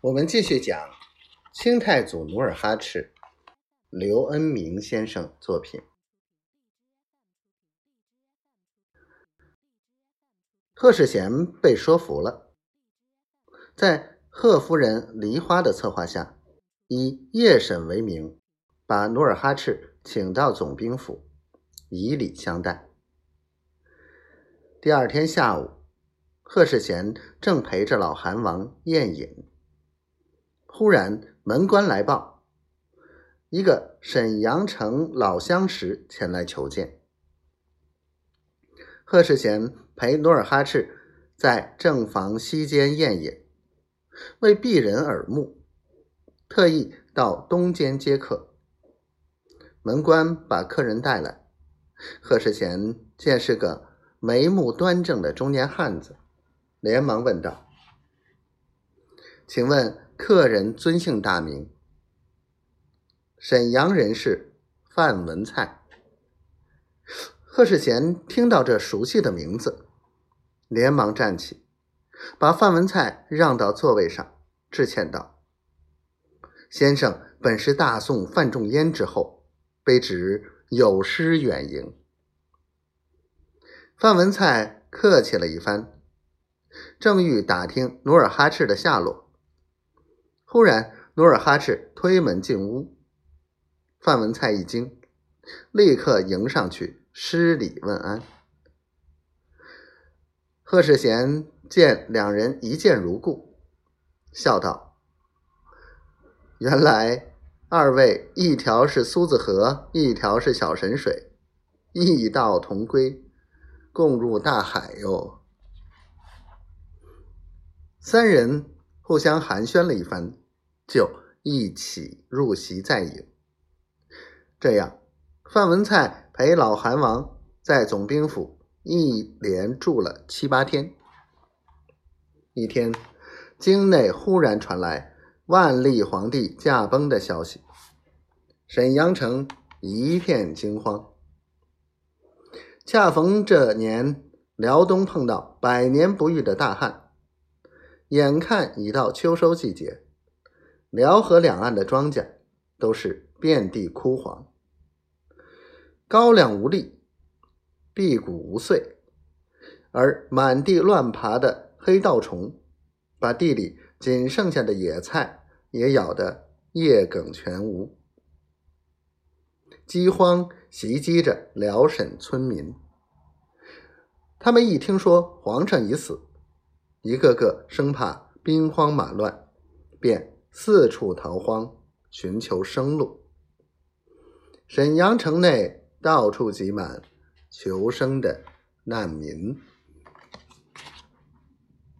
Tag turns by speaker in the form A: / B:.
A: 我们继续讲清太祖努尔哈赤，刘恩明先生作品。贺世贤被说服了，在贺夫人梨花的策划下，以夜审为名，把努尔哈赤请到总兵府，以礼相待。第二天下午，贺世贤正陪着老韩王宴饮。忽然门官来报，一个沈阳城老相识前来求见。贺世贤陪努尔哈赤在正房西间宴饮，为避人耳目，特意到东间接客。门官把客人带来，贺世贤见是个眉目端正的中年汉子，连忙问道：“请问？”客人尊姓大名？沈阳人士范文蔡。贺世贤听到这熟悉的名字，连忙站起，把范文蔡让到座位上，致歉道：“先生本是大宋范仲淹之后，卑职有失远迎。”范文蔡客气了一番，正欲打听努尔哈赤的下落。忽然，努尔哈赤推门进屋，范文蔡一惊，立刻迎上去施礼问安。贺世贤见两人一见如故，笑道：“原来二位一条是苏子河，一条是小神水，异道同归，共入大海哟。”三人。互相寒暄了一番，就一起入席再饮。这样，范文蔡陪老韩王在总兵府一连住了七八天。一天，京内忽然传来万历皇帝驾崩的消息，沈阳城一片惊慌。恰逢这年辽东碰到百年不遇的大旱。眼看已到秋收季节，辽河两岸的庄稼都是遍地枯黄，高粱无力，辟谷无穗，而满地乱爬的黑稻虫，把地里仅剩下的野菜也咬得叶梗全无。饥荒袭击着辽沈村民，他们一听说皇上已死。一个个生怕兵荒马乱，便四处逃荒，寻求生路。沈阳城内到处挤满求生的难民。